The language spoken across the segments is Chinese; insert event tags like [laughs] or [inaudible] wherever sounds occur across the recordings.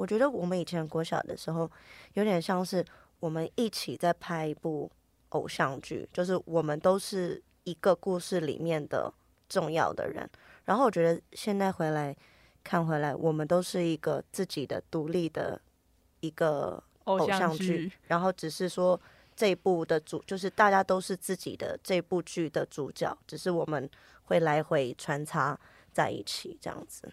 我觉得我们以前国小的时候，有点像是我们一起在拍一部偶像剧，就是我们都是一个故事里面的重要的人。然后我觉得现在回来看回来，我们都是一个自己的独立的一个偶像剧，然后只是说这一部的主，就是大家都是自己的这部剧的主角，只是我们会来回穿插在一起这样子。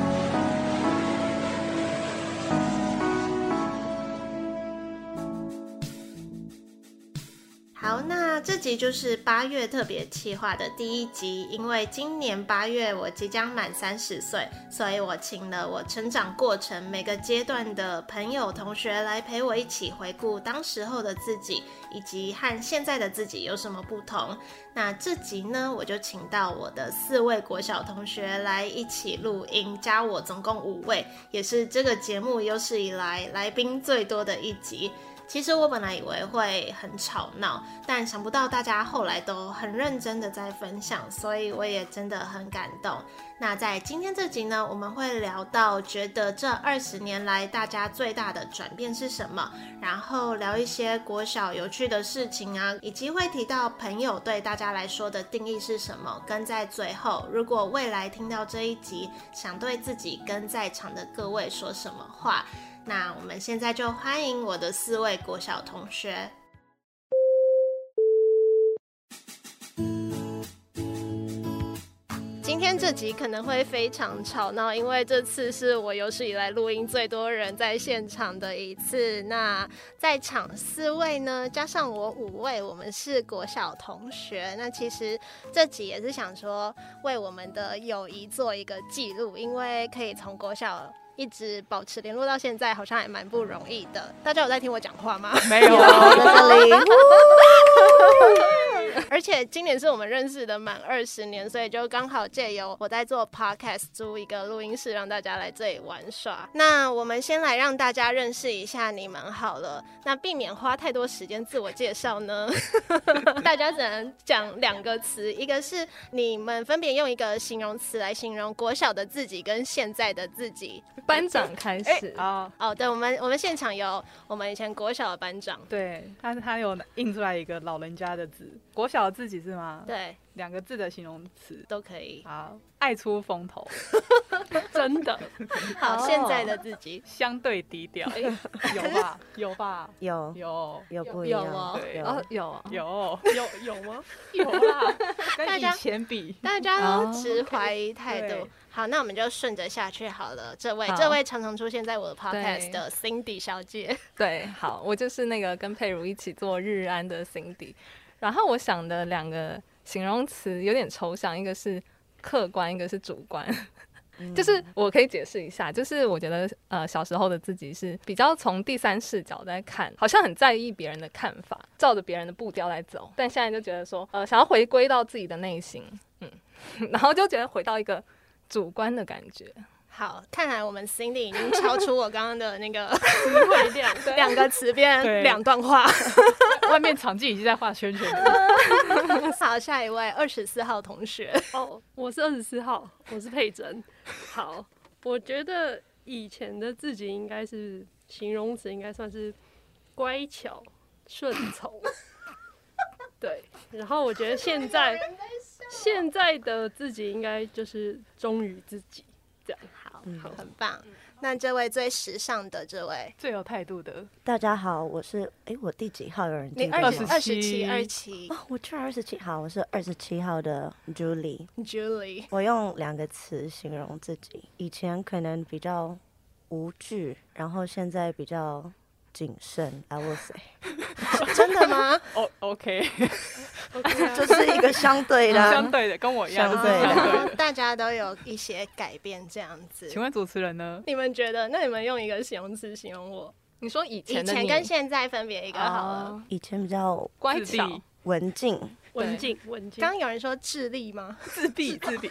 这集就是八月特别企划的第一集，因为今年八月我即将满三十岁，所以我请了我成长过程每个阶段的朋友同学来陪我一起回顾当时候的自己，以及和现在的自己有什么不同。那这集呢，我就请到我的四位国小同学来一起录音，加我总共五位，也是这个节目有史以来来宾最多的一集。其实我本来以为会很吵闹，但想不到大家后来都很认真的在分享，所以我也真的很感动。那在今天这集呢，我们会聊到觉得这二十年来大家最大的转变是什么，然后聊一些国小有趣的事情啊，以及会提到朋友对大家来说的定义是什么。跟在最后，如果未来听到这一集，想对自己跟在场的各位说什么话？那我们现在就欢迎我的四位国小同学。今天这集可能会非常吵闹，因为这次是我有史以来录音最多人在现场的一次。那在场四位呢，加上我五位，我们是国小同学。那其实这集也是想说，为我们的友谊做一个记录，因为可以从国小。一直保持联络到现在，好像还蛮不容易的。大家有在听我讲话吗？没有，[laughs] 在这里。[laughs] 而且今年是我们认识的满二十年，所以就刚好借由我在做 podcast 租一个录音室，让大家来这里玩耍。那我们先来让大家认识一下你们好了。那避免花太多时间自我介绍呢，[laughs] 大家只能讲两个词，一个是你们分别用一个形容词来形容国小的自己跟现在的自己。班长开始哦哦，对，我们我们现场有我们以前国小的班长，对他他有印出来一个老人家的字，国小的自己是吗？对，两个字的形容词都可以。好，爱出风头，[laughs] 真的。[laughs] 好，现在的自己相对低调，[laughs] 有吧？有吧？有有有不一样？有哦，有有有有吗？有啦，跟以前比，大家都持怀疑态度。好，那我们就顺着下去好了。这位，这位常常出现在我的 podcast 的 Cindy 小姐。对，好，我就是那个跟佩如一起做日安的 Cindy。然后我想的两个形容词有点抽象，一个是客观，一个是主观。嗯、就是我可以解释一下，就是我觉得呃小时候的自己是比较从第三视角在看，好像很在意别人的看法，照着别人的步调来走。但现在就觉得说，呃，想要回归到自己的内心，嗯，[laughs] 然后就觉得回到一个。主观的感觉，好，看来我们 Cindy 已经超出我刚刚的那个词汇量，两个词变两段话，[laughs] 外面场记已经在画圈圈了。[laughs] 好，下一位二十四号同学，哦，我是二十四号，我是佩珍。好，我觉得以前的自己应该是形容词，应该算是乖巧、顺从。对，然后我觉得现在。现在的自己应该就是忠于自己，这样好，好，很棒。那这位最时尚的这位，最有态度的，大家好，我是哎、欸，我第几号？有人记得吗？二十七，二十七。哦，我居然二十七号，我是二十七号的 Julie。Julie，我用两个词形容自己，以前可能比较无惧，然后现在比较谨慎。I will say，[laughs] 真的吗？[laughs] 哦、oh,，OK。OK 啊 [laughs] 就是一个相对的啊，[laughs] 相对的，跟我一样，相对的。大家都有一些改变，这样子。请问主持人呢？你们觉得？那你们用一个形容词形容我？你说以以前的你前跟现在分别一个好了。哦以前比较乖巧，文静，文静，文静。刚刚有人说智力吗？自闭，自闭，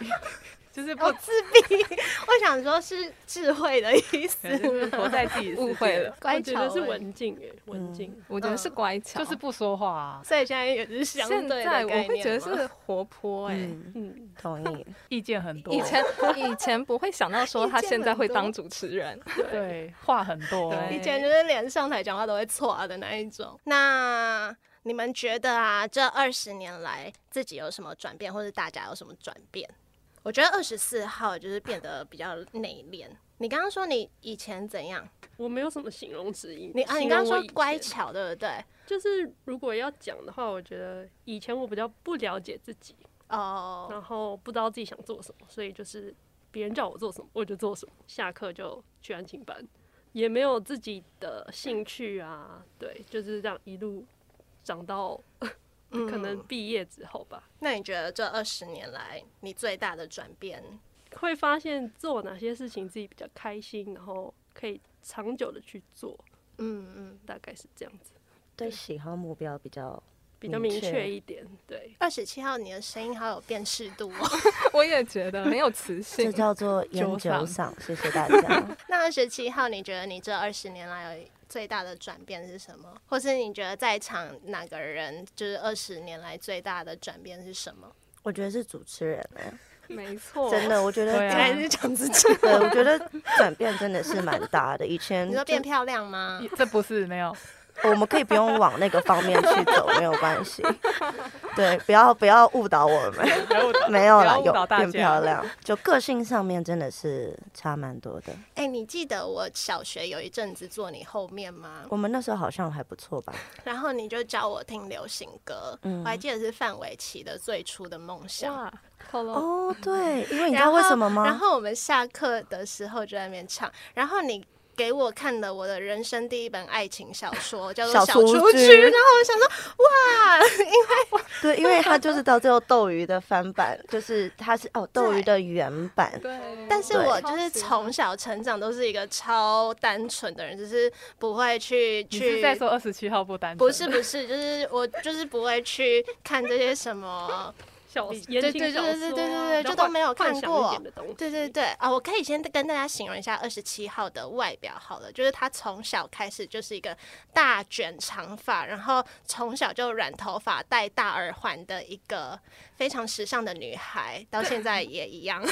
就是不哦，自闭。我想说是智慧的意思就是活在自己误会了。乖巧我觉得是欸文静诶，文静。我觉得是乖巧，就是不说话啊，所以现在也是相现对的在我会觉得是活泼哎、嗯，嗯，同意。[laughs] 意见很多。以前以前不会想到说他现在会当主持人，[laughs] 对话很多，对以前就是连上台讲话都会错的那一种。那你们觉得啊，这二十年来自己有什么转变，或者大家有什么转变？我觉得二十四号就是变得比较内敛。你刚刚说你以前怎样？我没有什么形容词形你啊，你刚刚说乖巧，对不对？就是如果要讲的话，我觉得以前我比较不了解自己，哦，然后不知道自己想做什么，所以就是别人叫我做什么我就做什么，下课就去安静班，也没有自己的兴趣啊，对，就是这样一路长到可能毕业之后吧，那你觉得这二十年来你最大的转变？会发现做哪些事情自己比较开心，然后可以长久的去做，嗯嗯。大概是这样子，对喜好目标比较比较明明确确一点，对。二十七号，你的声音好有辨识度哦。[laughs] 我也觉得很有磁性这性。叫做 [laughs] 烟酒酒嗓。谢谢大家。[laughs] 那二十七号，你觉得你这二十年来有最大的转变是什么？或是你觉得在场哪个人就是二十年来最大的转变是什么？我觉得是主持人 [laughs] 哎、没错，真的，我觉得还是讲自己？对，我觉得转变真的是蛮大的。以前你说变漂亮吗？这不是没有，我们可以不用往那个方面去走，没有关系。对，不要不要误导我们，没有啦，有变漂。亮，就个性上面真的是差蛮多的。哎、你记得我小学有一阵子坐你后面吗？我们那时候好像还不错吧？[laughs] 然后你就教我听流行歌，嗯我还记得是范玮琪的《最初的梦想》。哇，哦，对，因为你知道为什么吗？然后我们下课的时候就在那边唱，然后你给我看了我的人生第一本爱情小说，[laughs] 叫做《小雏小雏居居》，然后我想说，哇，因为 [laughs] 对，因为他就是到最后斗鱼的翻版，就是他是哦斗鱼的原版，对，但是我就是从小成长都是一个超单纯的人，就是不会去你去是在说二十七号不单纯？不是不是，就是我就是不会去看这些什么。小对言情小对对对说啊对对就都没有看过对对对啊，我可以先跟大家形容一下二十七号的外表好了，就是她从小开始就是一个大卷长发，然后从小就染头发、戴大耳环的一个非常时尚的女孩，到现在 [laughs] 也一样。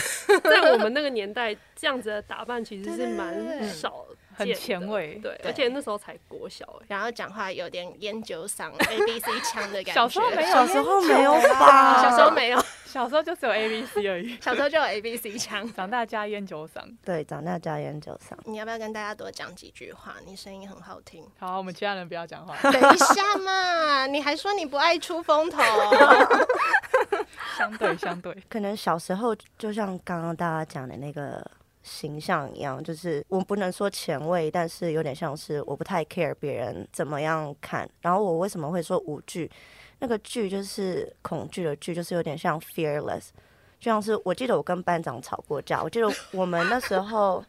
在我们那个年代，这样子的打扮其实是蛮对少很前卫对，而且那时候才国小哎，然后讲话有点烟酒嗓、A B C 腔的感觉。小时候没有小时候没有吧？小时候没有，[laughs] 小时候就只有 A B C 而已，小时候就有 A B C 腔。长大加烟酒嗓。对，长大加烟酒嗓。你要不要跟大家多讲几句话？你声音很好听。好，我们其他人不要讲话，[laughs] 等一下嘛，你还说你不爱出风头？[laughs] 相对相对。可能小时候就像刚刚大家讲的那个形象一样，就是我不能说前卫，但是有点像是我不太 care 别人怎么样看。然后我为什么会说无惧？那个惧就是恐惧的惧，就是有点像 fearless，就像是我记得我跟班长吵过架，我记得我们那时候，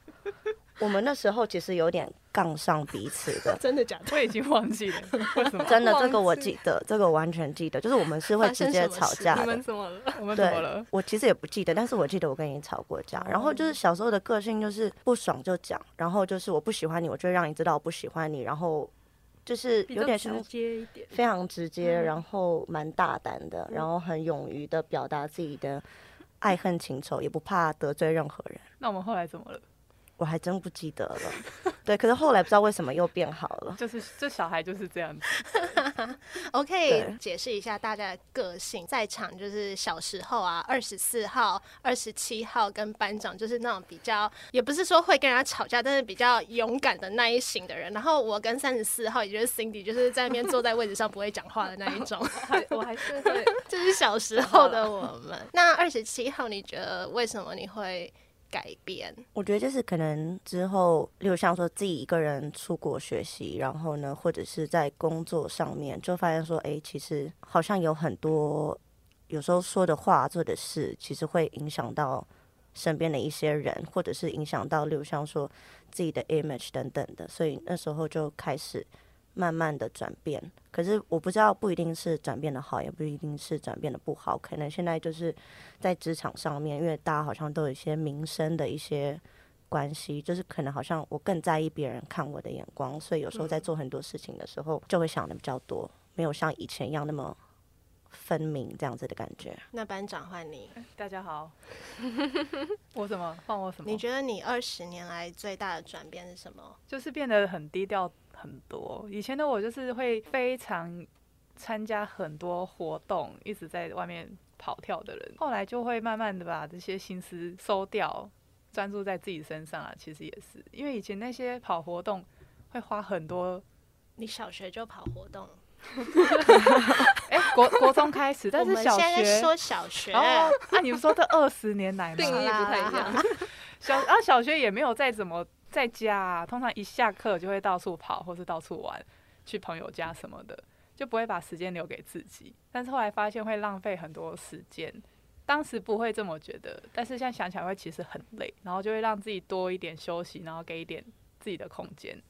我们那时候其实有点杠上彼此的。[laughs] 真的假的？我已经忘记了 [laughs] 为什么。真的，这个我记记得，这个我完全记得，就是我们是会直接吵架的你们。怎么了？[laughs] 我们怎么了？，我其实也不记得，但是我记得我跟你吵过架。然后就是小时候的个性就是不爽就讲，然后就是我不喜欢你，我就让你知道我不喜欢你，然后就是有点像接一点。非常直接，然后蛮大胆的，然后很勇于的表达自己的爱恨情仇，也不怕得罪任何人。那我们后来怎么了？我还真不记得了，对，可是后来不知道为什么又变好了。就是这小孩就是这样子。我可以解释一下大家的个性，在场就是小时候啊，二十四号、二十七号跟班长就是那种比较，也不是说会跟人家吵架，但是比较勇敢的那一型的人。然后我跟三十四号，也就是 Cindy，就是在那边坐在位置上不会讲话的那一种。[laughs] 还我还是会，[laughs] 这是小时候的我们。那二十七号，你觉得为什么你会改变？我觉得就是可能之后，例如像说自己一个人出国学习，然后呢，或者是在工作上面，就发现说，哎，其实好像有很多有时候说的话、做的事，其实会影响到身边的一些人，或者是影响到，例如像说自己的 image 等等的，所以那时候就开始。慢慢的转变，可是我不知道，不一定是转变的好，也不一定是转变的不好。可能现在就是在职场上面，因为大家好像都有一些名声的一些关系，就是可能好像我更在意别人看我的眼光，所以有时候在做很多事情的时候，就会想的比较多，没有像以前一样那么分明这样子的感觉。那班长换你，大家好，[laughs] 我什么换我什么？你觉得你二十年来最大的转变是什么？就是变得很低调。很多以前的我就是会非常参加很多活动，一直在外面跑跳的人，后来就会慢慢的把这些心思收掉，专注在自己身上啊。其实也是因为以前那些跑活动会花很多。你小学就跑活动？哎、欸，国国中开始，[laughs] 但是小学现在说小学哦，[laughs] 啊，你们说这二十年来定义不太一样。[laughs] 小啊，小学也没有再怎么。在家啊，通常一下课就会到处跑，或是到处玩，去朋友家什么的，就不会把时间留给自己。但是后来发现会浪费很多时间，当时不会这么觉得，但是现在想起来会其实很累，然后就会让自己多一点休息，然后给一点自己的空间，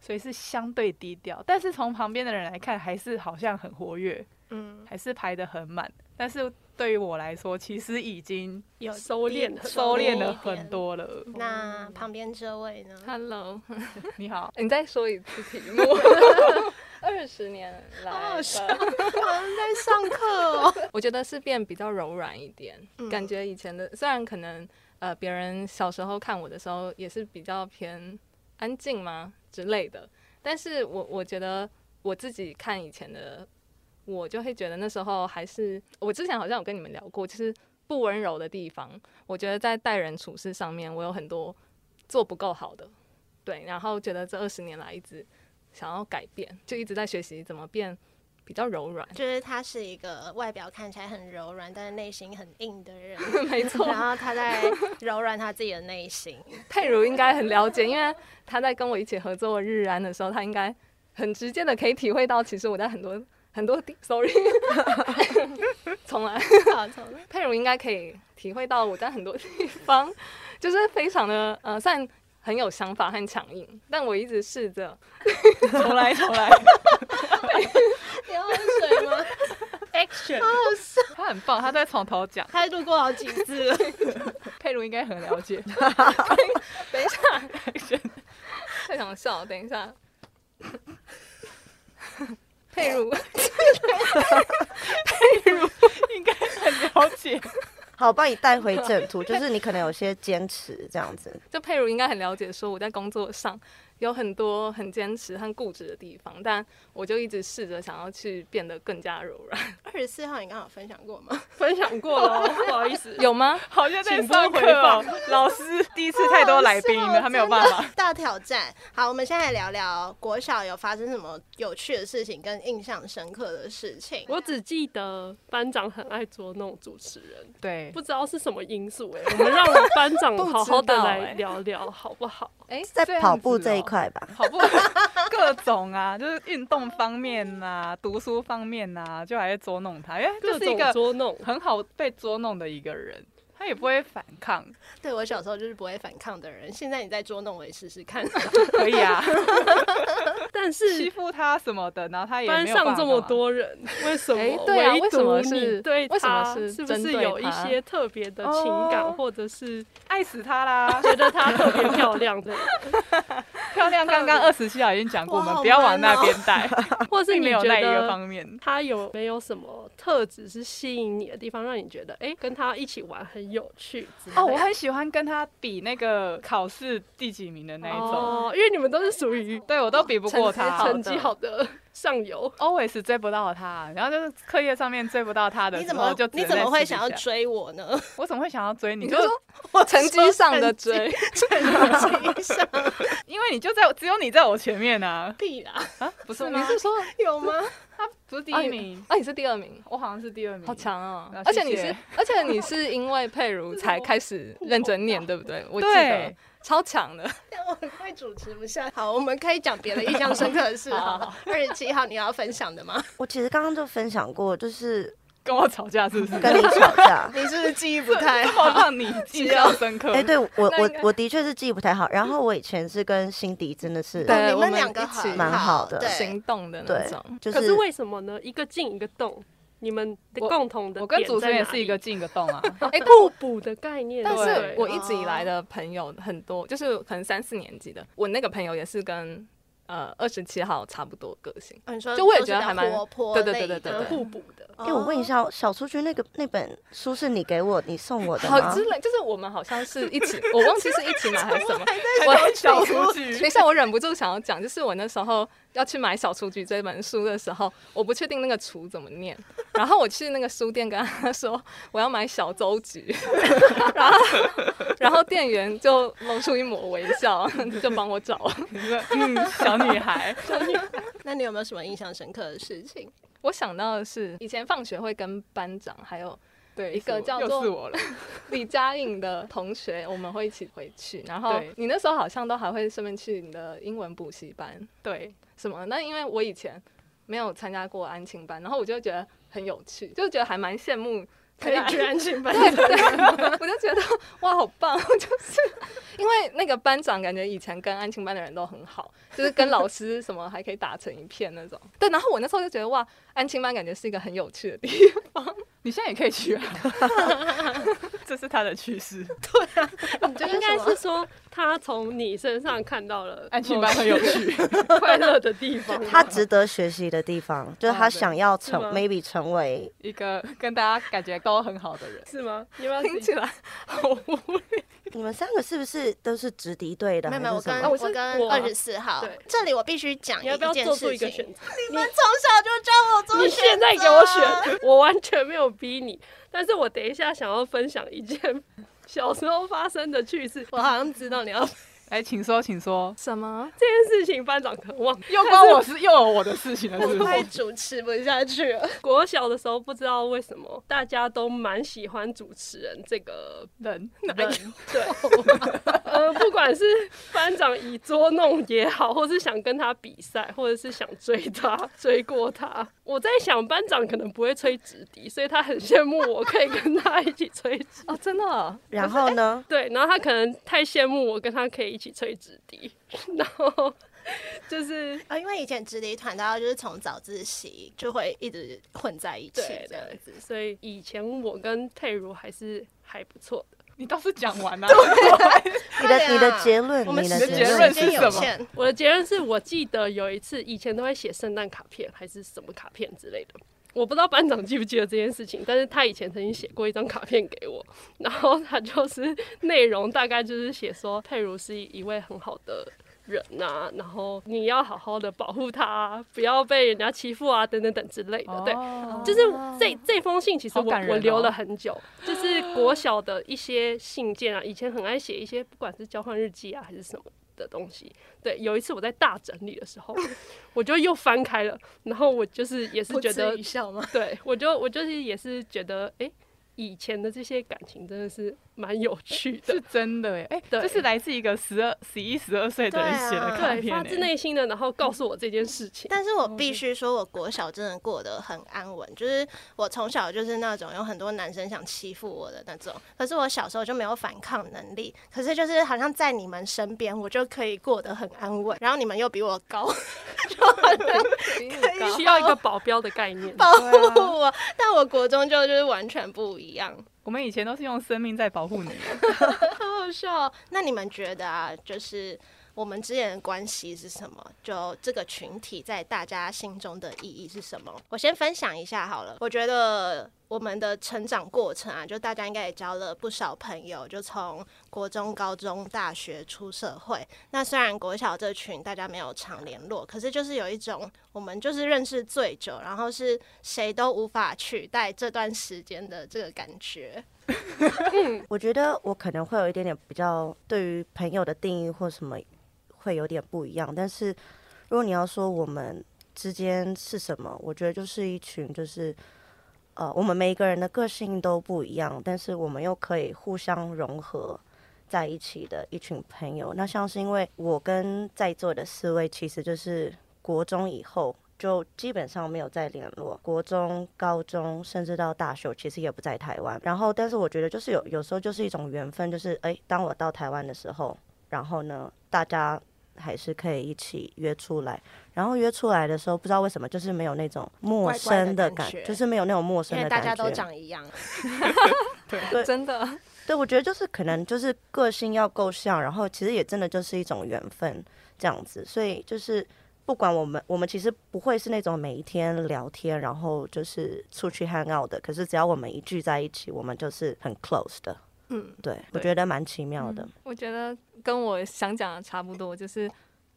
所以是相对低调。但是从旁边的人来看，还是好像很活跃，嗯，还是排得很满，但是。对于我来说，其实已经有收敛，收敛了很多了。那旁边这位呢？Hello，[laughs] 你好。你再说一次题目。[laughs] 二十年来，二十年在上课哦。[laughs] 我觉得是变比较柔软一点，嗯、感觉以前的虽然可能呃别人小时候看我的时候也是比较偏安静吗之类的，但是我我觉得我自己看以前的。我就会觉得那时候还是我之前好像有跟你们聊过，就是不温柔的地方。我觉得在待人处事上面，我有很多做不够好的，对。然后觉得这二十年来一直想要改变，就一直在学习怎么变比较柔软。就是他是一个外表看起来很柔软，但是内心很硬的人，[laughs] 没错。然后他在柔软他自己的内心。[laughs] 佩如应该很了解，因为他在跟我一起合作日安的时候，他应该很直接的可以体会到，其实我在很多。很多地，[laughs] sorry，[laughs] 重来，重来。佩如应该可以体会到我在很多地方，[laughs] 就是非常的，呃，算很有想法和强硬，但我一直试着重来，重来。你要喝水吗？Action，好好笑，他很棒，他在从头讲，他录过好几次。佩如应该很了解。等一下，Action，太想笑，等一下。佩如，佩如应该很了解。好，我帮你带回正途，就是你可能有些坚持这样子。[laughs] 就佩如应该很了解，说我在工作上。有很多很坚持和固执的地方，但我就一直试着想要去变得更加柔软。二十四号你刚好分享过吗？[laughs] 分享过了，不好意思，[laughs] 有吗？好像在上课哦。[laughs] 老师第一次太多来宾了，他没有办法。大挑战。好，我们现在来聊聊国小有发生什么有趣的事情跟印象深刻的事情。我只记得班长很爱捉弄主持人，对，不知道是什么因素哎、欸。我们让班长好好的来聊聊，好不好？哎，在跑步这一块吧，跑步各种啊，[laughs] 就是运动方面呐、啊，读书方面呐、啊，就还在捉弄他，因为就是一个捉弄。很好被捉弄的一个人。他也不会反抗，[laughs] 对，我小时候就是不会反抗的人。现在你再捉弄我也试试看，[laughs] 可以啊。[laughs] 但是欺负他什么的，然后他也班上这么多人，为什么？欸、对啊，为什么是对他？是？是不是有一些特别的情感，哦、或者是爱死他啦？觉得他特别漂亮的人，漂亮。刚刚二十七号已经讲过，我们不要往那边带，或是你觉得那一个方面，他有没有什么特质是吸引你的地方，让你觉得哎、欸，跟他一起玩很。有趣哦，我很喜欢跟他比那个考试第几名的那一种，哦，因为你们都是属于对我都比不过他，成绩好的上游，[laughs] always 追不到他，然后就是课业上面追不到他的，你怎么就你怎么会想要追我呢？[laughs] 我怎么会想要追你？你就说我成绩上的追，[laughs] 成绩上，因为你就在只有你在我前面啊，必啦，啊，不是吗？你是说有吗？他不是第一名，啊，你是第二名，我好像是第二名，好强哦！啊而且你是而且你是因为佩如才开始认真念，对不对？[laughs] 我记得对超强的。但我很快主持不下。好，我们可以讲别的印象深刻的事 [laughs] 好。二十七号你要分享的吗？我其实刚刚就分享过，就是跟我吵架是不是？跟你吵架。[laughs] 你是不是记忆不太这么让你印象深刻？哎、对我我我的确是记忆不太好。然后我以前是跟辛迪真的是对我们你们两个一起蛮好的对，行动的那种，，就可是为什么呢？一个进一个动，你们的共同的我跟点主持人也是一个进一个洞啊。[laughs] 哎，互补的概念。但是我一直以来的朋友很多，就是可能三四年级的，我那个朋友也是跟呃二十七号差不多个性。哦你说就我也觉得还蛮活泼对对对对对对互补的。哎、我问一下，小雏菊那个那本书是你给我，你送我的吗好之？类，就是我们好像是一起，我忘记是一起买还是什么。[laughs] 我小雏菊等一下，我忍不住想要讲，就是我那时候要去买《小雏菊》这本书的时候，我不确定那个“雏”怎么念，[laughs] 然后我去那个书店跟他说我要买小邹菊，[laughs] 然后然后店员就露出一抹微笑，[laughs] 就帮我找。小女孩，小女孩，那你有没有什么印象深刻的事情？我想到的是，以前放学会跟班长还有对，一个是我又叫做是我了。[laughs] 李佳颖的同学，我们会一起回去，然后你那时候好像都还会顺便去你的英文补习班。对，什么？那因为我以前没有参加过安亲班，然后我就觉得很有趣，就觉得还蛮羡慕可以去安亲班，[laughs] 对对，[laughs] 我就觉得哇，好棒！就是因为那个班长感觉以前跟安亲班的人都很好，就是跟老师什么还可以打成一片那种。对，然后我那时候就觉得哇，安亲班感觉是一个很有趣的地方。[laughs] 你现在也可以去啊，[laughs] 这是他的趣事。[laughs] 应该是说他从你身上看到了安亲班很有趣，快乐的地方。他值得学习的地方，就是他想要成、maybe 成为一个跟大家感觉都很好的人。是吗？你要不要听起来好无聊。[laughs] 你们三个是不是都是直敌队的？没有没有，我跟我我跟二十四号对，这里我必须讲你要不要一件做出一个事情选择？[laughs] 你们从小就教我做你选择，现在给我选，我完全没有逼你，但是我等一下想要分享一件 [laughs] 小时候发生的趣事。我好像知道你要来，请说，请说。什么？这件事情班长可能忘了，又关我是又有我的事情了，是不快是？主持不下去了。国小的时候不知道为什么大家都蛮喜欢主持人这个人人，对，呃，不管是班长以捉弄也好，或是想跟他比赛，或者是想追他、追过他。我在想，班长可能不会吹直笛，所以他很羡慕我可以跟他一起吹直。哦，真的哦、然后呢？对，然后他可能太羡慕我跟他可以一起吹直笛，然后 [laughs] 就是啊，因为以前直笛团大家就是从早自习就会一直混在一起对这样子。所以以前我跟佩如还是还不错的。你倒是讲完了、[laughs] 你的你的结论，我们你的结论论是什么，我的结论是我记得有一次，以前都会写圣诞卡片还是什么卡片之类的，我不知道班长记不记得这件事情，但是他以前曾经写过一张卡片给我，然后他就是内容大概就是写说佩如是一位很好的人呐、然后你要好好的保护他，不要被人家欺负啊，等等等之类的，对。哦就是这这封信，其实我、我留了很久，就是国小的一些信件啊，以前很爱写一些，不管是交换日记啊还是什么的东西。对，有一次我在大整理的时候，[laughs] 我就又翻开了，然后我就是也是觉得，笑吗？对我就我就是也是觉得，哎、欸，以前的这些感情真的是蛮有趣的。[laughs] 是，真的耶！哎、对。这是来自一个十二、十一、十二岁的人写的卡对，片、发自内心的，然后告诉我这件事情。但是我必须说，我国小真的过得很安稳，就是我从小就是那种有很多男生想欺负我的那种，可是我小时候就没有反抗能力，可是就是好像在你们身边，我就可以过得很安稳，然后你们又比我高，[laughs] 就好像需要一个保镖的概念，保护我，但我国中就就是完全不一样，我们以前都是用生命在保护你。[laughs] 好好笑哦。那你们觉得啊，就是我们之间的关系是什么？就这个群体在大家心中的意义是什么？我先分享一下好了。我觉得我们的成长过程啊，就大家应该也交了不少朋友，就从国中、高中、大学出社会。那虽然国小这群大家没有常联络，可是就是有一种我们就是认识最久，然后是谁都无法取代这段时间的这个感觉。我觉得我可能会有一点点比较对于朋友的定义或什么会有点不一样，但是如果你要说我们之间是什么？我觉得就是一群，就是呃，我们每一个人的个性都不一样，但是我们又可以互相融合在一起的一群朋友。那像是因为我跟在座的四位，其实就是国中以后就基本上没有再联络，国中、高中甚至到大学，其实也不在台湾。然后，但是我觉得就是有有时候就是一种缘分，就是哎，当我到台湾的时候，然后呢，大家。还是可以一起约出来，然后约出来的时候，不知道为什么就是没有那种陌生的感觉，怪怪的感觉，就是没有那种陌生的感觉。因为大家都长一样。[laughs] 对对，真的。[laughs] 对，我觉得就是可能就是个性要够像，然后其实也真的就是一种缘分这样子。所以就是不管我们，我们其实不会是那种每一天聊天，然后就是出去 hang out 的。可是只要我们一聚在一起，我们就是很 close 的。嗯，对，对我觉得蛮奇妙的。嗯，我觉得跟我想讲的差不多，就是。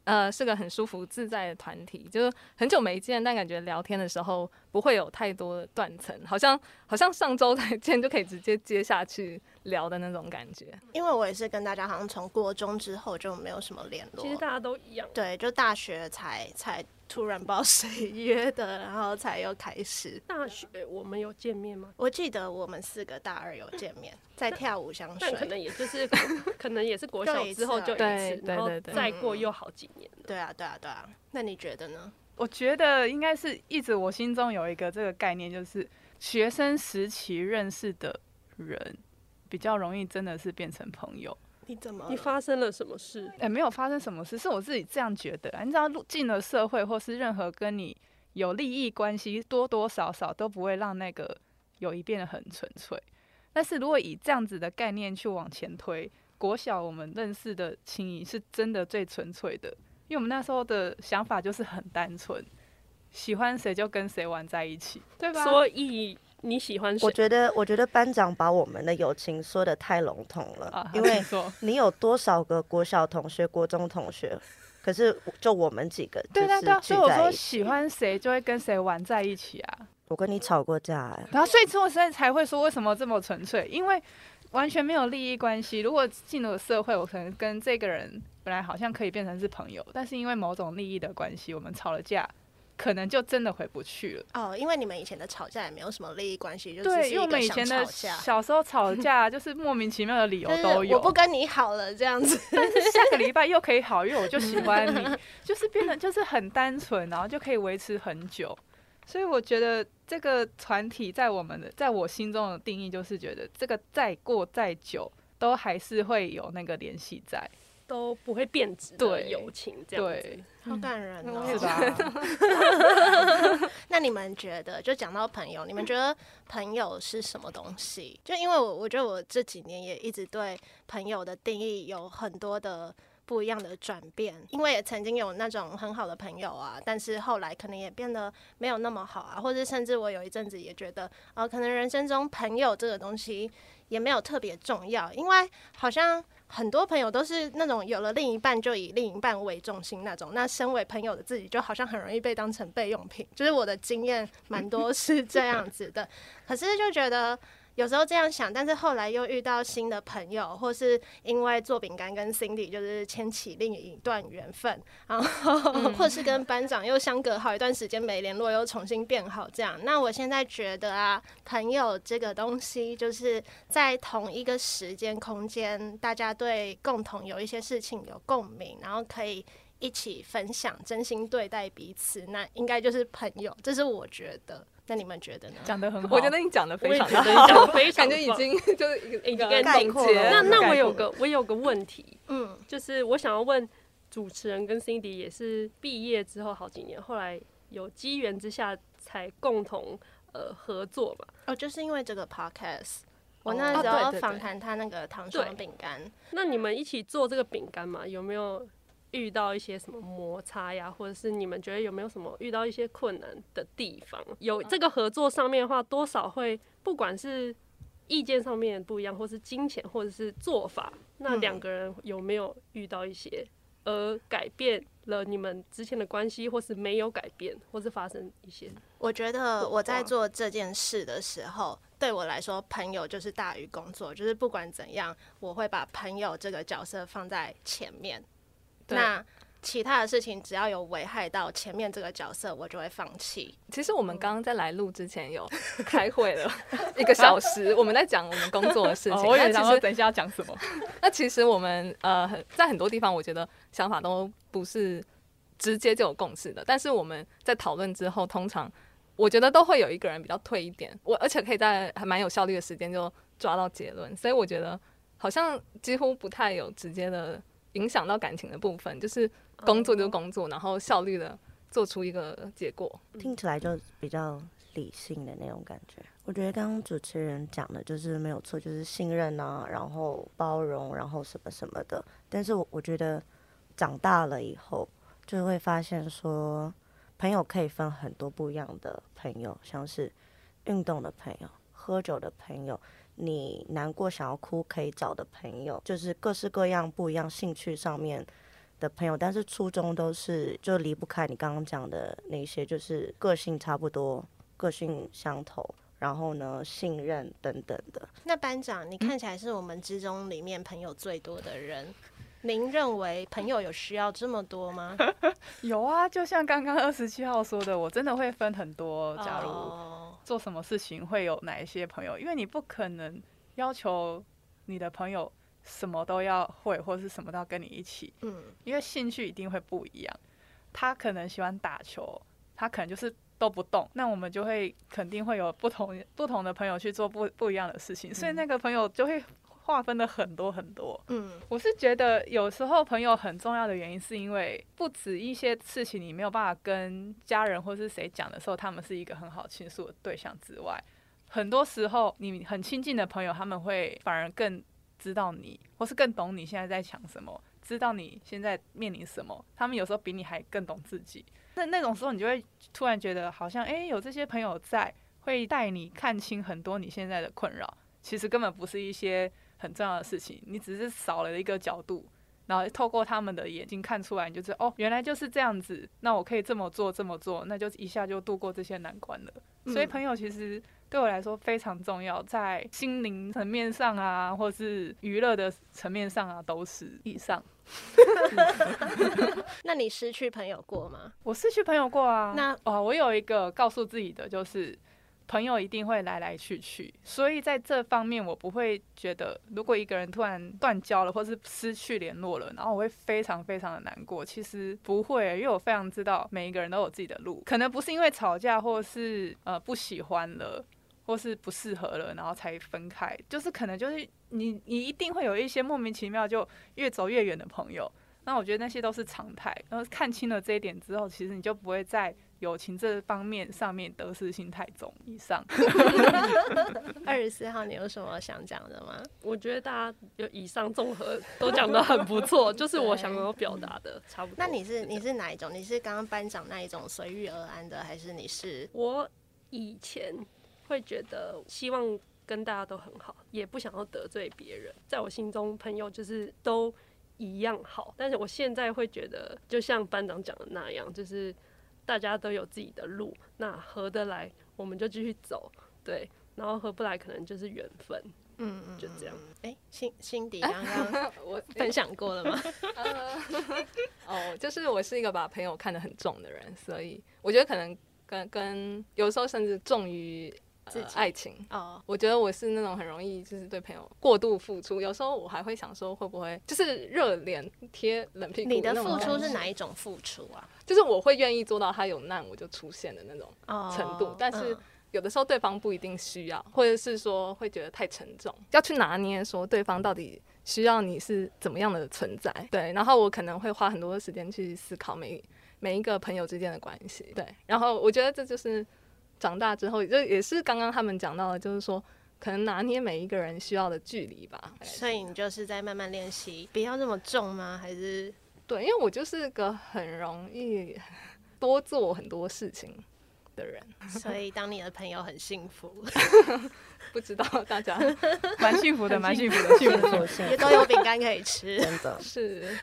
呃，是个很舒服自在的团体，就是很久没见，但感觉聊天的时候不会有太多的断层，好像好像上周才见就可以直接接下去聊的那种感觉。因为我也是跟大家好像从国中之后就没有什么联络，其实大家都一样，对，就大学才才。突然不知道谁约的，然后才又开始。大学我们有见面吗？我记得我们四个大二有见面，在跳舞相水。但可能也就是，[laughs] 可能也是国小之后就一次，对对对对，再过又好几年。对啊对啊对啊，那你觉得呢？我觉得应该是一直我心中有一个这个概念，就是学生时期认识的人比较容易真的是变成朋友。你怎么？你发生了什么事？哎、欸，没有发生什么事，是我自己这样觉得。你知道，进了社会，或是任何跟你有利益关系，多多少少都不会让那个友谊变得很纯粹。但是如果以这样子的概念去往前推，国小我们认识的情谊是真的最纯粹的，因为我们那时候的想法就是很单纯，喜欢谁就跟谁玩在一起，对吧？所以。你喜欢谁？我觉得，我觉得班长把我们的友情说的太笼统了，啊、因为 [laughs] 你有多少个国小同学、国中同学，可是就我们几个，对对对，所以我说喜欢谁就会跟谁玩在一起啊。我跟你吵过架、欸，然后所以之后现在才会说为什么这么纯粹，因为完全没有利益关系。如果进入社会，我可能跟这个人本来好像可以变成是朋友，但是因为某种利益的关系，我们吵了架。可能就真的回不去了哦，因为你们以前的吵架也没有什么利益关系，就对，因为我们以前的小时候吵架 [laughs] 就是莫名其妙的理由都有，我不跟你好了这样子，[laughs] 但是下个礼拜又可以好，因为我就喜欢你，[laughs] 就是变得就是很单纯，然后就可以维持很久。所以我觉得这个团体在我们的在我心中的定义就是觉得这个再过再久都还是会有那个联系在。都不会变质的友情，这样子对，好感人哦，是吧？[laughs] 那你们觉得，就讲到朋友，你们觉得朋友是什么东西？就因为我，我觉得我这几年也一直对朋友的定义有很多的不一样的转变，因为也曾经有那种很好的朋友啊，但是后来可能也变得没有那么好啊，或者甚至我有一阵子也觉得，呃，可能人生中朋友这个东西也没有特别重要，因为好像。很多朋友都是那种有了另一半就以另一半为中心那种，那身为朋友的自己就好像很容易被当成备用品，就是我的经验蛮多是这样子的，可是就觉得。有时候这样想，但是后来又遇到新的朋友，或是因为做饼干跟 Cindy 就是牵起另一段缘分，然后或是跟班长又相隔好一段时间没联络，又重新变好这样。那我现在觉得啊，朋友这个东西就是在同一个时间空间，大家对共同有一些事情有共鸣，然后可以一起分享，真心对待彼此，那应该就是朋友。这是我觉得。那你们觉得呢？讲的很好，我觉得你讲的非常的好，非常感觉已经 [laughs] 就是一个概括。那那我有个我有个问题，嗯，就是我想要问主持人跟 Cindy 也是毕业之后好几年，后来有机缘之下才共同呃合作嘛？哦，就是因为这个 Podcast，我那时候访谈他那个糖霜饼干。那你们一起做这个饼干嘛？有没有？遇到一些什么摩擦呀，或者是你们觉得有没有什么遇到一些困难的地方？有这个合作上面的话，多少会不管是意见上面不一样，或是金钱，或者是做法，那两个人有没有遇到一些而改变了你们之前的关系，或是没有改变，或是发生一些？我觉得我在做这件事的时候，对我来说，朋友就是大于工作，就是不管怎样，我会把朋友这个角色放在前面。那其他的事情只要有危害到前面这个角色，我就会放弃。其实我们刚刚在来录之前有 [laughs] 开会了 [laughs] 一个小时，我们在讲我们工作的事情。[laughs] 哦、我以为想说等一下要讲什么？那其实我们呃在很多地方，我觉得想法都不是直接就有共识的。但是我们在讨论之后，通常我觉得都会有一个人比较退一点，我而且可以在还蛮有效率的时间就抓到结论。所以我觉得好像几乎不太有直接的影响到感情的部分，就是。工作就工作，然后效率的做出一个结果，听起来就比较理性的那种感觉。我觉得刚刚主持人讲的就是没有错，就是信任啊，然后包容，然后什么什么的。但是我我觉得长大了以后，就会发现说，朋友可以分很多不一样的朋友，像是运动的朋友、喝酒的朋友，你难过想要哭可以找的朋友，就是各式各样不一样兴趣上面。的朋友，但是初衷都是就离不开你刚刚讲的那些，就是个性差不多，个性相投，然后呢，信任等等的。那班长，你看起来是我们之中里面朋友最多的人，嗯、您认为朋友有需要这么多吗？[laughs] 有啊，就像刚刚二十七号说的，我真的会分很多。假如做什么事情会有哪一些朋友，因为你不可能要求你的朋友。什么都要会，或者是什么都要跟你一起，嗯，因为兴趣一定会不一样。他可能喜欢打球，他可能就是都不动。那我们就会肯定会有不同不同的朋友去做不不一样的事情，所以那个朋友就会划分的很多很多。嗯，我是觉得有时候朋友很重要的原因，是因为不止一些事情你没有办法跟家人或是谁讲的时候，他们是一个很好倾诉的对象之外，很多时候你很亲近的朋友，他们会反而更。知道你，或是更懂你现在在想什么，知道你现在面临什么，他们有时候比你还更懂自己。那那种时候，你就会突然觉得，好像哎、欸，有这些朋友在，会带你看清很多你现在的困扰。其实根本不是一些很重要的事情，你只是少了一个角度，然后透过他们的眼睛看出来，你就知道哦，原来就是这样子。那我可以这么做，这么做，那就一下就度过这些难关了。所以朋友其实。对我来说非常重要，在心灵层面上啊，或是娱乐的层面上啊，都是以上。[laughs] 那你失去朋友过吗？我失去朋友过啊。那哦，我有一个告诉自己的就是。朋友一定会来来去去，所以在这方面我不会觉得，如果一个人突然断交了，或是失去联络了，然后我会非常非常的难过。其实不会，因为我非常知道每一个人都有自己的路，可能不是因为吵架，或是呃不喜欢了，或是不适合了，然后才分开，就是可能就是你你一定会有一些莫名其妙就越走越远的朋友。那我觉得那些都是常态，然后看清了这一点之后，其实你就不会在。友情这方面上面得失心太重以上。[laughs] [laughs] 二十四号，你有什么想讲的吗？我觉得大家有以上综合都讲得很不错，就是我想要表达的差不多。那你是你是哪一种？你是刚刚班长那一种随遇而安的，还是你是？我以前会觉得希望跟大家都很好，也不想要得罪别人。在我心中，朋友就是都一样好。但是我现在会觉得，就像班长讲的那样，就是。大家都有自己的路，那合得来我们就继续走，对，然后合不来可能就是缘分，嗯嗯，就这样。哎、欸，辛辛迪刚刚 [laughs] 我分享过了吗？[laughs] [laughs] 哦，就是我是一个把朋友看得很重的人，所以我觉得可能跟跟有时候甚至重于。呃、爱情哦，oh. 我觉得我是那种很容易就是对朋友过度付出，有时候我还会想说会不会就是热脸贴冷屁股。你的付出是哪一种付出啊？就是我会愿意做到他有难我就出现的那种程度，oh. 但是有的时候对方不一定需要，或者是说会觉得太沉重，要去拿捏说对方到底需要你是怎么样的存在。对，然后我可能会花很多的时间去思考每每一个朋友之间的关系。对，然后我觉得这就是。长大之后，就也是刚刚他们讲到的，就是说，可能拿捏每一个人需要的距离吧。所以你就是在慢慢练习，不要那么重吗？还是对，因为我就是个很容易多做很多事情的人，[laughs] 所以当你的朋友很幸福。[laughs] 不知道 [laughs] 大家蛮幸福的，蛮幸福的，幸福也都有饼干可以吃，真的是。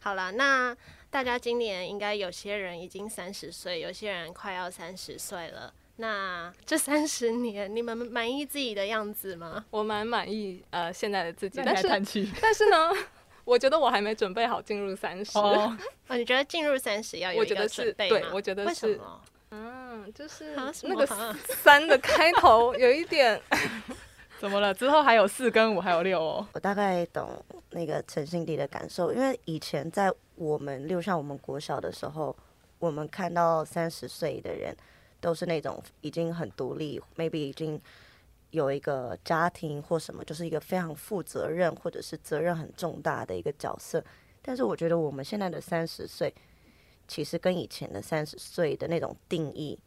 好了，那。大家今年应该有些人已经三十岁，有些人快要三十岁了。那这三十年，你们满意自己的样子吗？我蛮满意，呃，现在的自己。但是，但是呢，我觉得我还没准备好进入三十。哦，[laughs] 哦，你觉得进入三十要有一个我觉得是准备吗？对我觉得为什是么？嗯，就是那个三的开头有一点，[laughs] 怎么了？之后还有四跟五，还有六哦。我大概懂那个陈心迪的感受，因为以前在我们，例如像我们国小的时候，我们看到三十岁的人都是那种已经很独立，maybe 已经有一个家庭或什么，就是一个非常负责任或者是责任很重大的一个角色。但是我觉得我们现在的三十岁，其实跟以前的三十岁的那种定义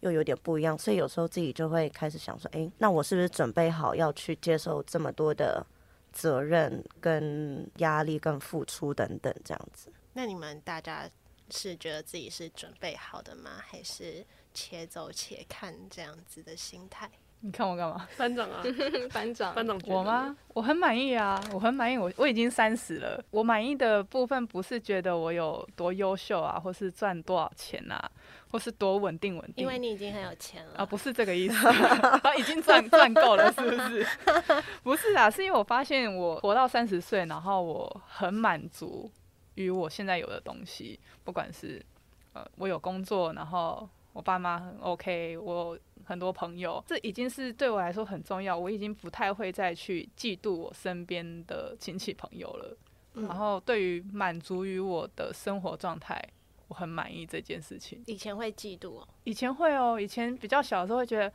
又有点不一样，所以有时候自己就会开始想说，诶，那我是不是准备好要去接受这么多的责任、跟压力、跟付出等等这样子？那你们大家是觉得自己是准备好的吗？还是且走且看这样子的心态？你看我干嘛？班长啊，[laughs] 班长，班长我吗？我很满意啊，我很满意。我我已经三十了，我满意的部分不是觉得我有多优秀啊，或是赚多少钱啊，或是多稳定稳定。因为你已经很有钱了啊，不是这个意思，[laughs] 啊已经赚赚够了，是不是？[laughs] 不是啊，是因为我发现我活到三十岁，然后我很满足于我现在有的东西，不管是呃我有工作，然后我爸妈很 OK，我。很多朋友，这已经是对我来说很重要。我已经不太会再去嫉妒我身边的亲戚朋友了。嗯、然后，对于满足于我的生活状态，我很满意这件事情。以前会嫉妒哦，以前会哦，以前比较小的时候会觉得，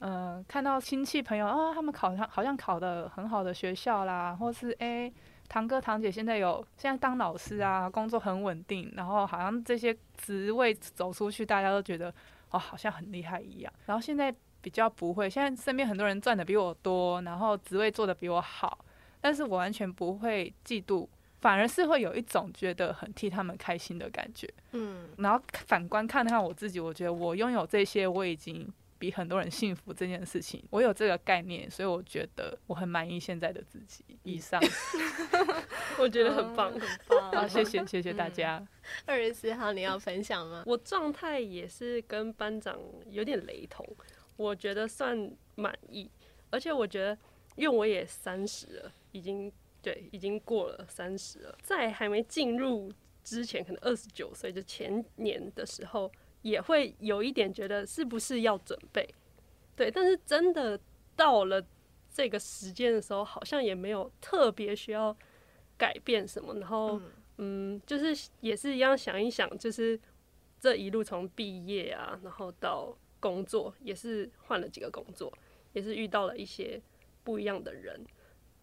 嗯、呃，看到亲戚朋友啊、哦，他们考上好像考的很好的学校啦，或是诶，堂哥堂姐现在有现在当老师啊，工作很稳定，然后好像这些职位走出去，大家都觉得。哦，好像很厉害一样。然后现在比较不会，现在身边很多人赚的比我多，然后职位做的比我好，但是我完全不会嫉妒，反而是会有一种觉得很替他们开心的感觉。嗯，然后反观看看我自己，我觉得我拥有这些，我已经比很多人幸福这件事情，我有这个概念，所以我觉得我很满意现在的自己。以上，[laughs] 我觉得很棒，很棒。好，谢谢谢谢大家。二十四号你要分享吗？我状态也是跟班长有点雷同，我觉得算满意，而且我觉得，因为我也三十了，已经对，已经过了三十了，在还没进入之前，可能二十九岁，就前年的时候，也会有一点觉得是不是要准备，对，但是真的到了这个时间的时候，好像也没有特别需要改变什么，然后。嗯嗯，就是也是一样想一想，就是这一路从毕业啊，然后到工作，也是换了几个工作，也是遇到了一些不一样的人。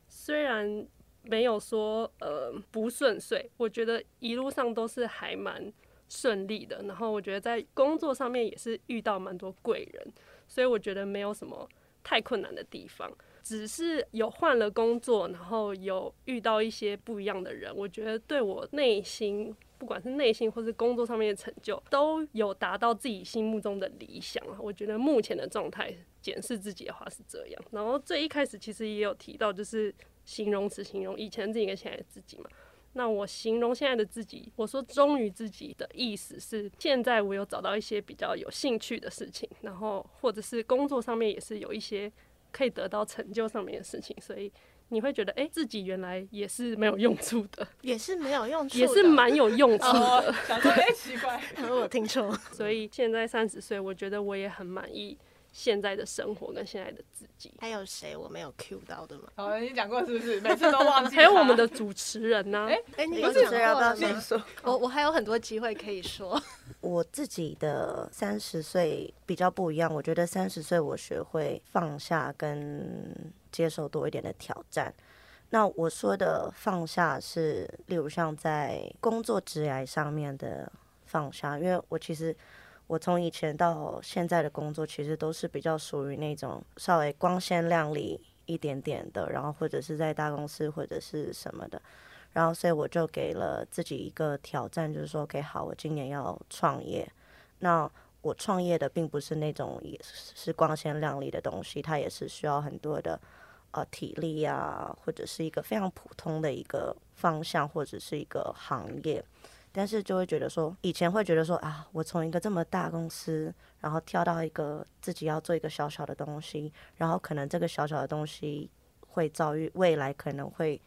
虽然没有说呃不顺遂，我觉得一路上都是还蛮顺利的。然后我觉得在工作上面也是遇到蛮多贵人，所以我觉得没有什么太困难的地方。只是有换了工作，然后有遇到一些不一样的人，我觉得对我内心，不管是内心或是工作上面的成就，都有达到自己心目中的理想。我觉得目前的状态，检视自己的话是这样。然后最一开始其实也有提到，就是形容词形容以前自己跟现在的自己嘛。那我形容现在的自己，我说忠于自己的意思是，现在我有找到一些比较有兴趣的事情，然后或者是工作上面也是有一些。可以得到成就上面的事情，所以你会觉得，哎、欸，自己原来也是没有用处的，[laughs] 也是没有用处，也是蛮有用处的。想说，哎，奇怪，[laughs] 我听错。所以现在三十岁，我觉得我也很满意现在的生活跟现在的自己。还有谁我没有 cue 到的吗？好，你讲过是不是？每次都忘记。[laughs] 还有我们的主持人呢、啊？哎哎、欸，你有主持人要不要先说？我我还有很多机会可以说。[laughs] 我自己的三十岁比较不一样，我觉得三十岁我学会放下跟接受多一点的挑战。那我说的放下是，例如像在工作职涯上面的放下，因为我其实我从以前到现在的工作，其实都是比较属于那种稍微光鲜亮丽一点点的，然后或者是在大公司或者是什么的。然后，所以我就给了自己一个挑战，就是说，OK，好，我今年要创业。那我创业的并不是那种也是光鲜亮丽的东西，它也是需要很多的呃体力啊，或者是一个非常普通的一个方向，或者是一个行业。但是就会觉得说，以前会觉得说啊，我从一个这么大公司，然后跳到一个自己要做一个小小的东西，然后可能这个小小的东西会遭遇未来可能会。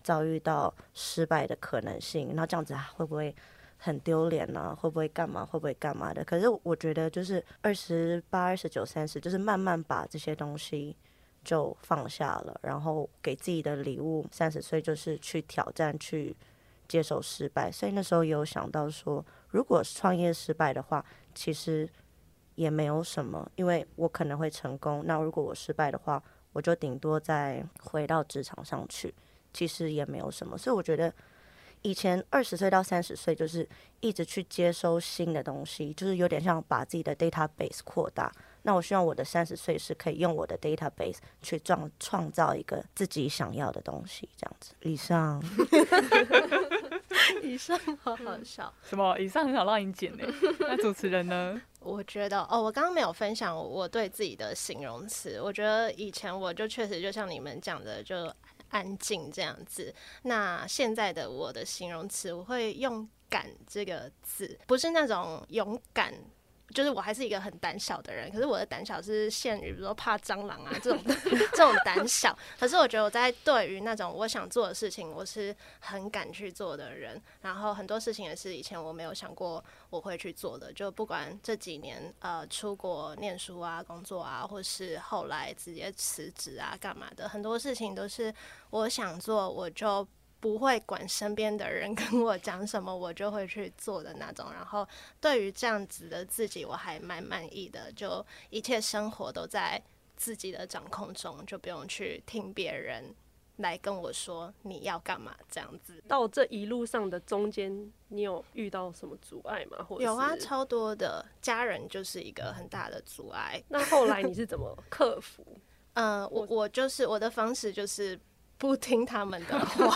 遭遇到失败的可能性，然后这样子啊，会不会很丢脸呢？会不会干嘛？会不会干嘛的？可是我觉得就是二十八、二十九、三十，就是慢慢把这些东西就放下了，然后给自己的礼物，三十岁就是去挑战，去接受失败。所以那时候有想到说，如果创业失败的话，其实也没有什么，因为我可能会成功。那如果我失败的话，我就顶多再回到职场上去，其实也没有什么。所以我觉得以前二十岁到三十岁，就是一直去接收新的东西，就是有点像把自己的 database 扩大。那我希望我的三十岁是可以用我的 database 去创创造一个自己想要的东西，这样子。以上，[laughs] 以上好好笑。什么？以上很好让你剪呢？那主持人呢？[laughs] 我觉得哦，我刚刚没有分享我对自己的形容词。我觉得以前我就确实就像你们讲的，就安静这样子。那现在的我的形容词，我会用“敢”这个字，不是那种勇敢。就是我还是一个很胆小的人，可是我的胆小是限于，比如说怕蟑螂啊这种 [laughs] 这种胆小。可是我觉得我在对于那种我想做的事情，我是很敢去做的人。然后很多事情也是以前我没有想过我会去做的。就不管这几年呃出国念书啊、工作啊，或是后来直接辞职啊、干嘛的，很多事情都是我想做我就。不会管身边的人跟我讲什么，我就会去做的那种。然后对于这样子的自己，我还蛮满意的。就一切生活都在自己的掌控中，就不用去听别人来跟我说你要干嘛这样子。到这一路上的中间，你有遇到什么阻碍吗？或者有啊，超多的。家人就是一个很大的阻碍。那后来你是怎么克服？嗯、呃，我我就是我的方式就是。不听他们的话，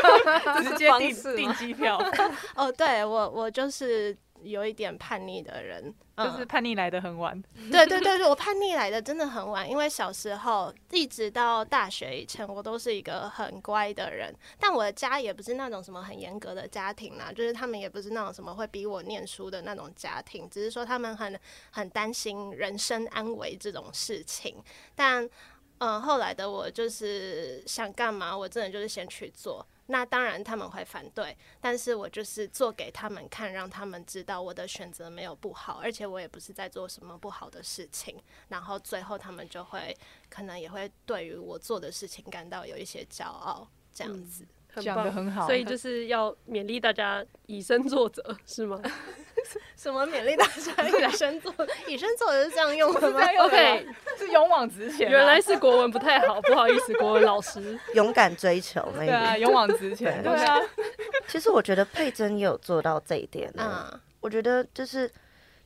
[laughs] 直接订订机票。[laughs] 哦，对我，我就是有一点叛逆的人，嗯、就是叛逆来的很晚。对对对对，我叛逆来的真的很晚，因为小时候一直到大学以前，我都是一个很乖的人。但我的家也不是那种什么很严格的家庭啦，就是他们也不是那种什么会逼我念书的那种家庭，只是说他们很很担心人身安危这种事情，但。嗯，后来的我就是想干嘛，我真的就是先去做。那当然他们会反对，但是我就是做给他们看，让他们知道我的选择没有不好，而且我也不是在做什么不好的事情。然后最后他们就会可能也会对于我做的事情感到有一些骄傲，这样子。讲得很好，所以就是要勉励大家以身作则，是吗？[laughs] [laughs] 什么勉励大家以身作以身作则是这样用的吗？[laughs] OK，[laughs] 是勇往直前。原来是国文不太好，不好意思，国文老师。勇敢追求，对啊，勇往直前。对啊，其实我觉得佩珍也有做到这一点啊。嗯，我觉得就是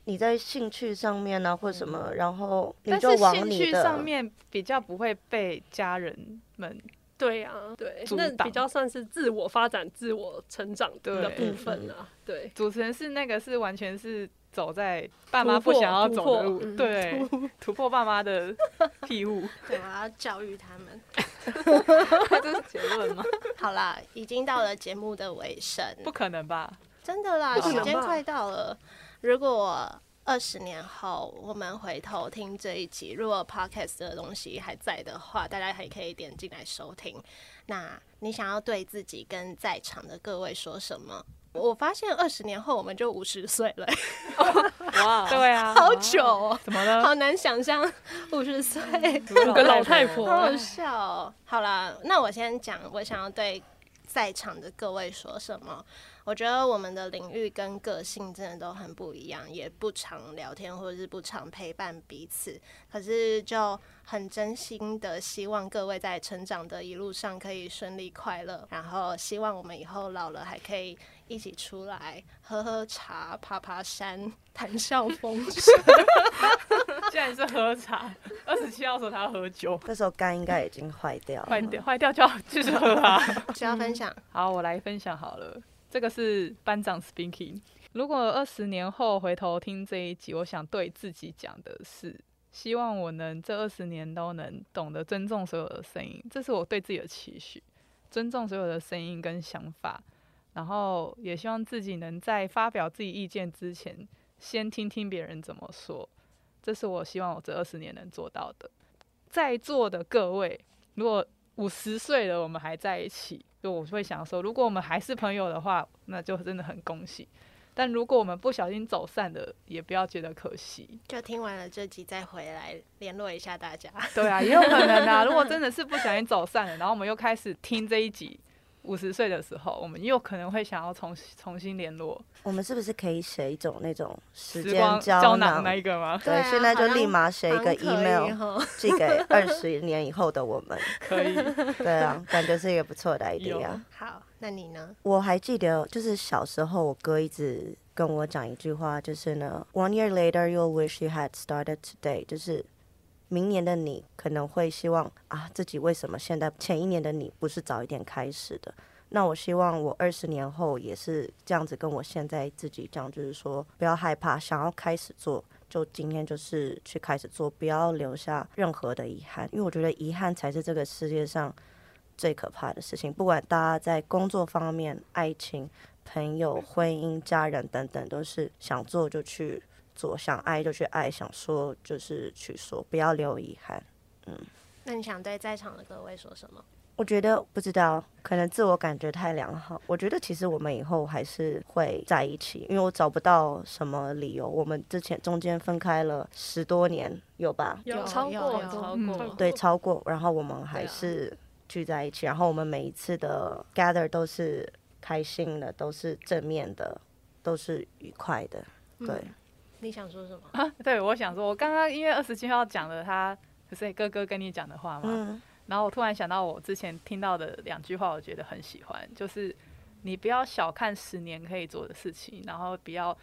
你在兴趣上面呢，或什么，然后你就往你的兴趣上面比较不会被家人们。对啊，对，那比较算是自我发展、自我成长的部分啊。对，对，主持人是那个是完全是走在爸妈不想要走的路，对，[laughs] 突破爸妈的庇护。对，我要教育他们。[laughs] 这是结论吗？[laughs] 好啦，已经到了节目的尾声。不可能吧？真的啦，时间快到了。如果二十年后，我们回头听这一集，如果 podcast 的东西还在的话，大家还可以点进来收听。那你想要对自己跟在场的各位说什么？我发现二十年后我们就五十岁了，哇，[laughs] 对啊，好久哦，怎么了？好难想象五十岁，五 [laughs] 个老太婆，好笑哦。好了，那我先讲，我想要对在场的各位说什么？我觉得我们的领域跟个性真的都很不一样，也不常聊天或者是不常陪伴彼此。可是就很真心的希望各位在成长的一路上可以顺利快乐，然后希望我们以后老了还可以一起出来喝喝茶、爬爬山、谈笑风生。[laughs] [laughs] 竟然是喝茶，二十七号的时候他要喝酒，那时候肝应该已经坏掉了，坏掉坏掉就要继续喝啊。[laughs] 需要分享？[laughs] 好，我来分享好了。这个是班长 speaking。如果二十年后回头听这一集，我想对自己讲的是：希望我能这二十年都能懂得尊重所有的声音，这是我对自己的期许。尊重所有的声音跟想法，然后也希望自己能在发表自己意见之前，先听听别人怎么说。这是我希望我这二十年能做到的。在座的各位，如果五十岁了我们还在一起，就我会想说，如果我们还是朋友的话，那就真的很恭喜。但如果我们不小心走散了，也不要觉得可惜。就听完了这集再回来联络一下大家。对啊，也有可能啊。如果真的是不小心走散了，[laughs] 然后我们又开始听这一集。五十岁的时候，我们又可能会想要重重新联络。我们是不是可以写一种那种时间胶胶囊那一个吗？对，现在就立马写一个 email 寄给二十年以后的我们。[laughs] 可以。对啊，感觉是一个不错的 [laughs] idea。[laughs] 好，那你呢？我还记得，就是小时候我哥一直跟我讲一句话，就是呢，One year later you'll wish you had started today，就是。明年的你可能会希望啊，自己为什么现在前一年的你不是早一点开始的？那我希望我二十年后也是这样子，跟我现在自己讲，就是说不要害怕，想要开始做，就今天就是去开始做，不要留下任何的遗憾，因为我觉得遗憾才是这个世界上最可怕的事情。不管大家在工作方面、爱情、朋友、婚姻、家人等等，都是想做就去。做想爱就去爱，想说就是去说，不要留遗憾。嗯，那你想对在场的各位说什么？我觉得不知道，可能自我感觉太良好。我觉得其实我们以后还是会在一起，因为我找不到什么理由。我们之前中间分开了十多年，有吧？有超过，超过，[laughs] 对，超过。然后我们还是聚在一起，然后我们每一次的 gather 都是开心的，都是正面的，都是愉快的。对。嗯你想说什么？啊，对，我想说，我刚刚因为二十七号讲了他，可是哥哥跟你讲的话嘛，嗯，然后我突然想到我之前听到的两句话，我觉得很喜欢，就是你不要小看十年可以做的事情，然后不要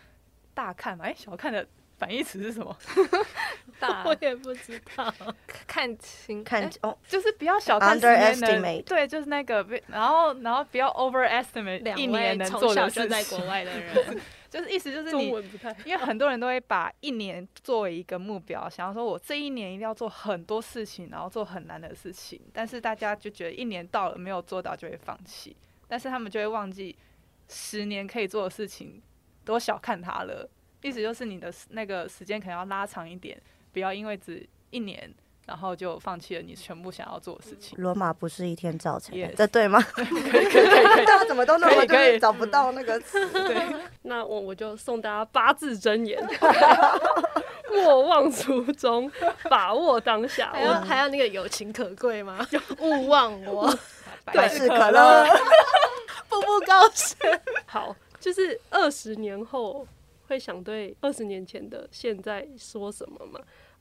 大看嘛，哎，小看的反义词是什么？[laughs] 大，[laughs] 我也不知道，看清看哦，就是不要小看十年的，对，就是那个，然后然后不要 overestimate 一年能做的事情，在国外的人。[laughs] 就是意思就是你，因为很多人都会把一年作为一个目标，想要说我这一年一定要做很多事情，然后做很难的事情。但是大家就觉得一年到了没有做到就会放弃，但是他们就会忘记十年可以做的事情都小看他了。意思就是你的那个时间可能要拉长一点，不要因为只一年。然后就放弃了你全部想要做的事情。罗马不是一天造成的，yes. 这对吗？可以可以可以。[laughs] 大家怎么都那么可以找不到那个词？对，[laughs] 那我我就送大家八字真言：莫忘初衷，把握当下。还要还要那个友情可贵吗？[laughs] 勿忘我，百事可乐，步步高升。好，就是二十年后会想对二十年前的现在说什么吗？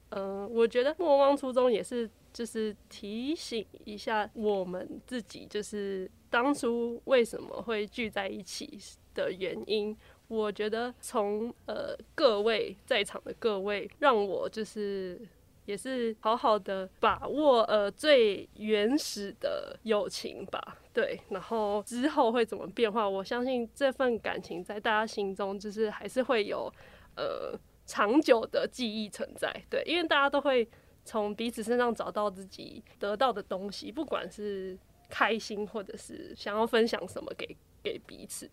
嗯、我觉得莫忘初衷也是，就是提醒一下我们自己，就是当初为什么会聚在一起的原因。我觉得从呃各位在场的各位，让我就是也是好好的把握呃最原始的友情吧。对，然后之后会怎么变化，我相信这份感情在大家心中就是还是会有呃。长久的记忆存在，对，因为大家都会从彼此身上找到自己得到的东西，不管是开心或者是想要分享什么给给彼此，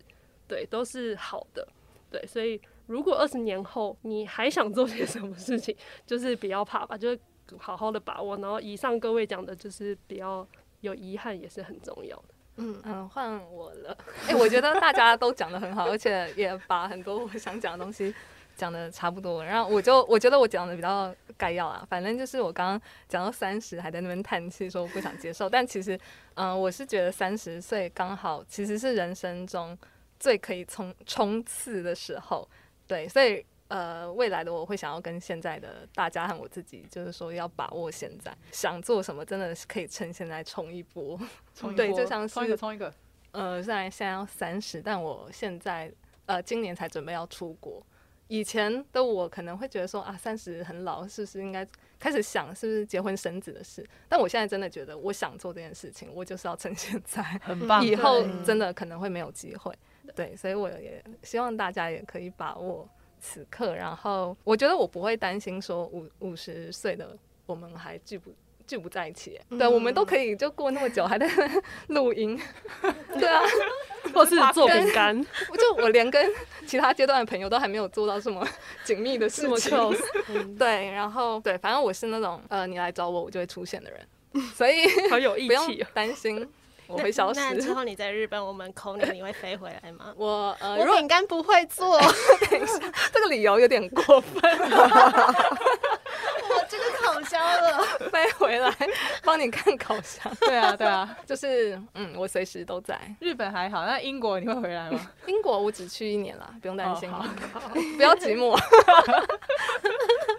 对，都是好的，对，所以如果二十年后你还想做些什么事情，[laughs] 就是不要怕吧，就是好好的把握。然后以上各位讲的，就是不要有遗憾，也是很重要的。嗯嗯，换我了。[laughs] 哎、欸，我觉得大家都讲的很好，而且也把很多我想讲的东西。讲的差不多，然后我就我觉得我讲的比较概要啊，反正就是我刚刚讲到三十还在那边叹气说我不想接受，但其实嗯、呃，我是觉得三十岁刚好其实是人生中最可以冲冲刺的时候，对，所以呃未来的我会想要跟现在的大家和我自己，就是说要把握现在，想做什么真的是可以趁现在冲一波，冲一波，[laughs] 对，就像是冲一个冲一个，呃，虽然现在要三十，但我现在呃今年才准备要出国。以前的我可能会觉得说啊，三十很老，是不是应该开始想是不是结婚生子的事？但我现在真的觉得，我想做这件事情，我就是要趁现在，很棒。以后真的可能会没有机会，对，所以我也希望大家也可以把握此刻。然后我觉得我不会担心说五五十岁的我们还聚不聚不在一起，对，我们都可以就过那么久还在 [laughs] 录音，[laughs] 对啊。[laughs] 或是做饼干，就我连跟其他阶段的朋友都还没有做到什么紧密的事情。对，然后对，反正我是那种呃，你来找我，我就会出现的人，所以好有义气，不用担心。我会消失。那之后你在日本，我们 call 你，你会飞回来吗？[laughs] 我呃，我饼干不会做。等一下，这个理由有点过分。我这个烤箱了，飞回来帮你看烤箱。对啊，对啊，[laughs] 就是嗯，我随时都在。日本还好，那英国你会回来吗？英国我只去一年了，不用担心。哦、[laughs] 不要寂寞。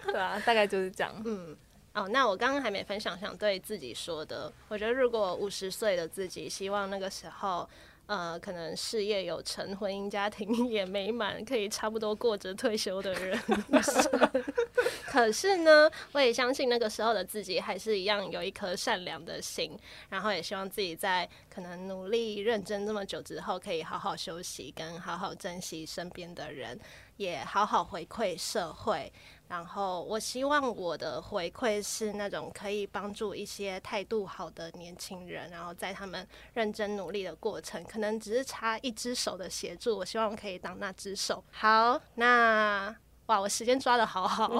对啊，大概就是这样。嗯。哦，那我刚刚还没分享，想对自己说的。我觉得如果五十岁的自己，希望那个时候，呃，可能事业有成，婚姻家庭 [laughs] 也美满，可以差不多过着退休的人。[laughs] 可是呢，我也相信那个时候的自己还是一样有一颗善良的心，然后也希望自己在可能努力认真这么久之后，可以好好休息，跟好好珍惜身边的人，也好好回馈社会。然后，我希望我的回馈是那种可以帮助一些态度好的年轻人，然后在他们认真努力的过程，可能只是差一只手的协助，我希望可以当那只手。好，那哇，我时间抓的好好，[laughs] 好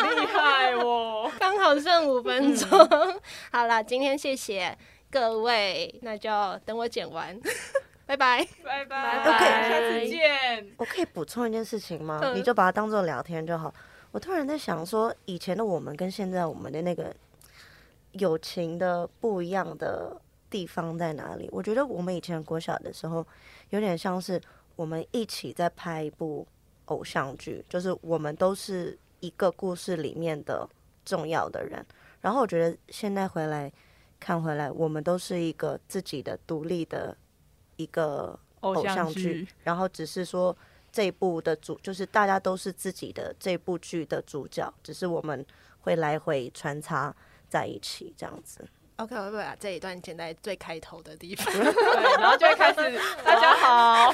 厉害哦，[laughs] 刚好剩五分钟。嗯、[laughs] 好了，今天谢谢各位，那就等我剪完。拜拜，拜拜，都可以，下次见。我可以补充一件事情吗？嗯、你就把它当做聊天就好。我突然在想说，以前的我们跟现在我们的那个友情的不一样的地方在哪里？我觉得我们以前国小的时候，有点像是我们一起在拍一部偶像剧，就是我们都是一个故事里面的重要的人。然后我觉得现在回来看回来，我们都是一个自己的独立的。一个偶像剧，然后只是说这一部的主就是大家都是自己的这部剧的主角，只是我们会来回穿插在一起这样子。OK，我会把这一段剪在最开头的地方，[laughs] 对，然后就会开始大家好，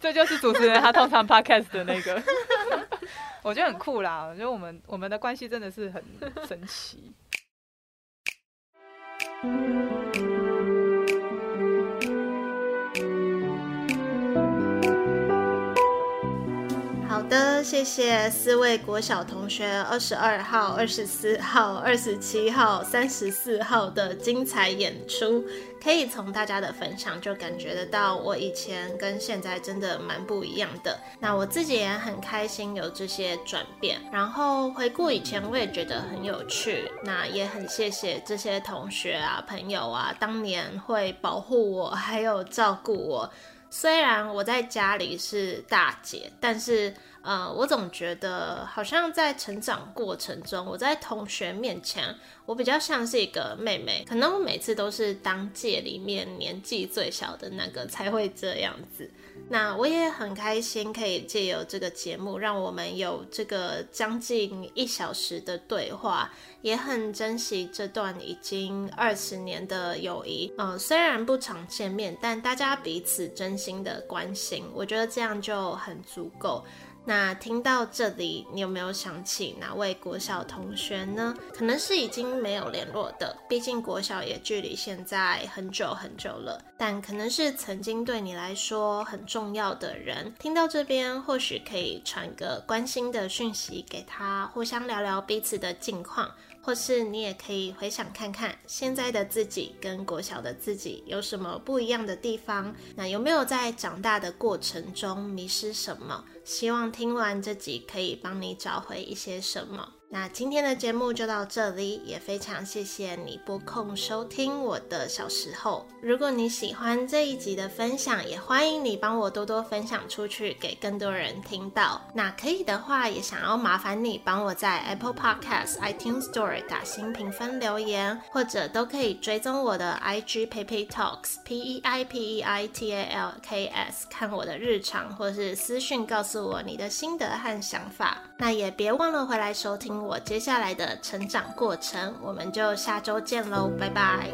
这就是主持人他通常 podcast 的那个，[laughs] 我觉得很酷啦，我觉得我们我们的关系真的是很神奇。的，谢谢四位国小同学，二十二号、二十四号、二十七号、三十四号的精彩演出，可以从大家的分享就感觉得到，我以前跟现在真的蛮不一样的。那我自己也很开心有这些转变，然后回顾以前，我也觉得很有趣。那也很谢谢这些同学啊、朋友啊，当年会保护我，还有照顾我。虽然我在家里是大姐，但是呃，我总觉得好像在成长过程中，我在同学面前，我比较像是一个妹妹。可能我每次都是当届里面年纪最小的那个，才会这样子。那我也很开心，可以借由这个节目，让我们有这个将近一小时的对话，也很珍惜这段已经二十年的友谊。嗯，虽然不常见面，但大家彼此真心的关心，我觉得这样就很足够。那听到这里，你有没有想起哪位国小同学呢？可能是已经没有联络的，毕竟国小也距离现在很久很久了。但可能是曾经对你来说很重要的人，听到这边或许可以传个关心的讯息给他，互相聊聊彼此的近况。或是你也可以回想看看，现在的自己跟国小的自己有什么不一样的地方？那有没有在长大的过程中迷失什么？希望听完这集可以帮你找回一些什么。那今天的节目就到这里，也非常谢谢你拨空收听我的小时候。如果你喜欢这一集的分享，也欢迎你帮我多多分享出去，给更多人听到。那可以的话，也想要麻烦你帮我在 Apple Podcast、iTunes Store 打新评分留言，或者都可以追踪我的 IG Peipei Talks P E I P E I T A L K S，看我的日常，或是私讯告诉我你的心得和想法。那也别忘了回来收听我接下来的成长过程，我们就下周见喽，拜拜。